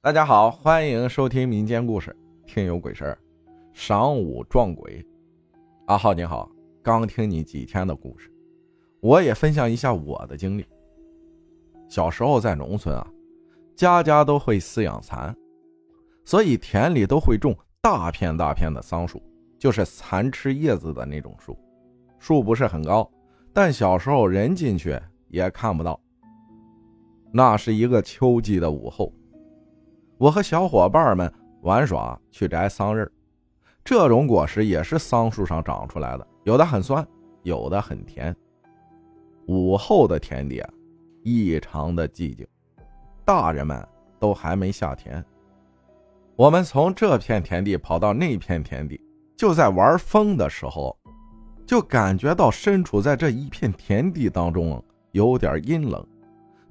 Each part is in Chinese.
大家好，欢迎收听民间故事《听有鬼事儿》，晌午撞鬼。阿浩你好，刚听你几天的故事，我也分享一下我的经历。小时候在农村啊，家家都会饲养蚕，所以田里都会种大片大片的桑树，就是蚕吃叶子的那种树，树不是很高，但小时候人进去也看不到。那是一个秋季的午后。我和小伙伴们玩耍，去摘桑葚。这种果实也是桑树上长出来的，有的很酸，有的很甜。午后的田地啊异常的寂静，大人们都还没下田。我们从这片田地跑到那片田地，就在玩风的时候，就感觉到身处在这一片田地当中有点阴冷，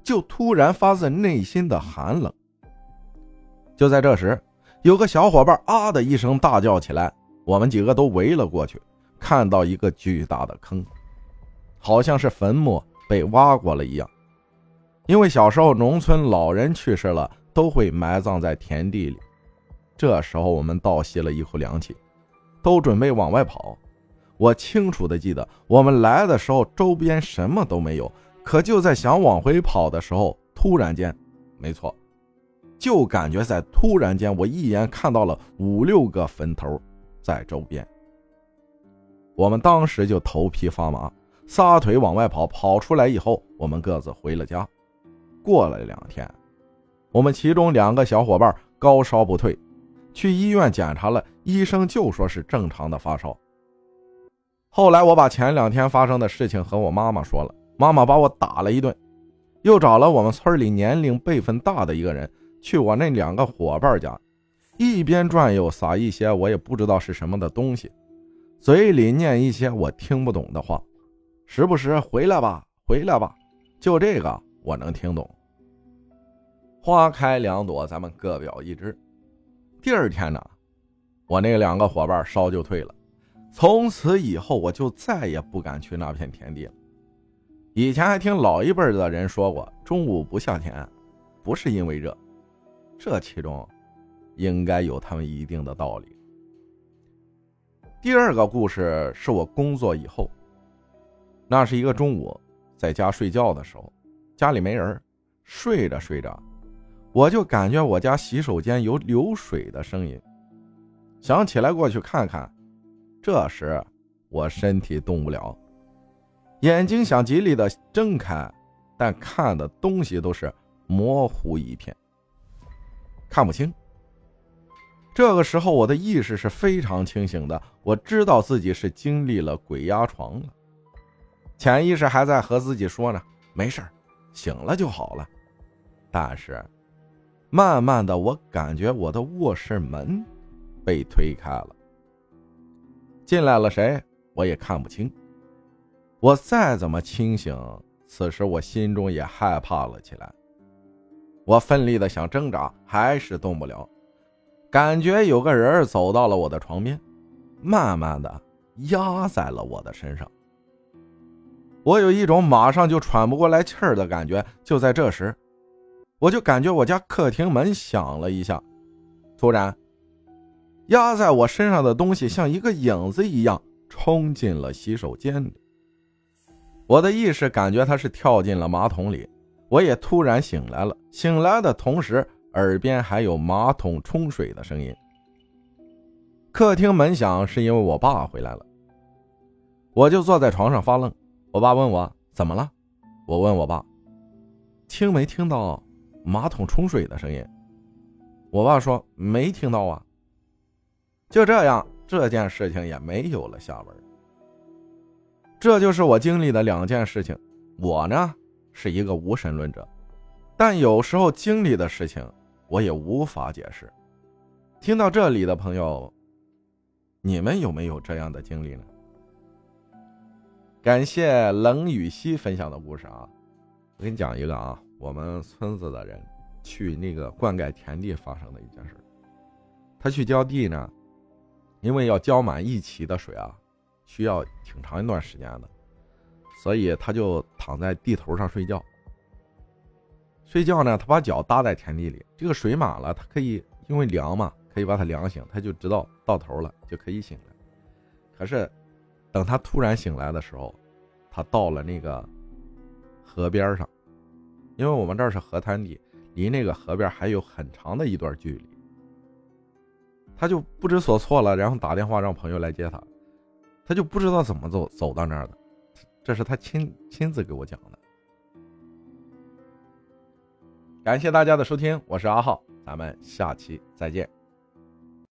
就突然发自内心的寒冷。就在这时，有个小伙伴啊的一声大叫起来，我们几个都围了过去，看到一个巨大的坑，好像是坟墓被挖过了一样。因为小时候农村老人去世了，都会埋葬在田地里。这时候我们倒吸了一口凉气，都准备往外跑。我清楚的记得，我们来的时候周边什么都没有，可就在想往回跑的时候，突然间，没错。就感觉在突然间，我一眼看到了五六个坟头在周边。我们当时就头皮发麻，撒腿往外跑。跑出来以后，我们各自回了家。过了两天，我们其中两个小伙伴高烧不退，去医院检查了，医生就说是正常的发烧。后来我把前两天发生的事情和我妈妈说了，妈妈把我打了一顿，又找了我们村里年龄辈分大的一个人。去我那两个伙伴家，一边转悠撒一些我也不知道是什么的东西，嘴里念一些我听不懂的话，时不时回来吧，回来吧，就这个我能听懂。花开两朵，咱们各表一枝。第二天呢，我那两个伙伴烧就退了，从此以后我就再也不敢去那片田地了。以前还听老一辈的人说过，中午不下田，不是因为热。这其中，应该有他们一定的道理。第二个故事是我工作以后，那是一个中午，在家睡觉的时候，家里没人，睡着睡着，我就感觉我家洗手间有流水的声音，想起来过去看看。这时我身体动不了，眼睛想极力的睁开，但看的东西都是模糊一片。看不清。这个时候，我的意识是非常清醒的，我知道自己是经历了鬼压床了。潜意识还在和自己说呢：“没事醒了就好了。”但是，慢慢的，我感觉我的卧室门被推开了，进来了谁，我也看不清。我再怎么清醒，此时我心中也害怕了起来。我奋力的想挣扎，还是动不了。感觉有个人走到了我的床边，慢慢的压在了我的身上。我有一种马上就喘不过来气儿的感觉。就在这时，我就感觉我家客厅门响了一下，突然，压在我身上的东西像一个影子一样冲进了洗手间里。我的意识感觉他是跳进了马桶里。我也突然醒来了，醒来的同时，耳边还有马桶冲水的声音。客厅门响是因为我爸回来了，我就坐在床上发愣。我爸问我怎么了，我问我爸，听没听到马桶冲水的声音？我爸说没听到啊。就这样，这件事情也没有了下文。这就是我经历的两件事情。我呢？是一个无神论者，但有时候经历的事情我也无法解释。听到这里的朋友，你们有没有这样的经历呢？感谢冷雨溪分享的故事啊！我给你讲一个啊，我们村子的人去那个灌溉田地发生的一件事。他去浇地呢，因为要浇满一畦的水啊，需要挺长一段时间的。所以他就躺在地头上睡觉。睡觉呢，他把脚搭在田地里，这个水满了，他可以因为凉嘛，可以把他凉醒，他就知道到头了，就可以醒了。可是，等他突然醒来的时候，他到了那个河边上，因为我们这是河滩地，离那个河边还有很长的一段距离。他就不知所措了，然后打电话让朋友来接他，他就不知道怎么走走到那儿的，这是他亲亲自给我讲的。感谢大家的收听，我是阿浩，咱们下期再见。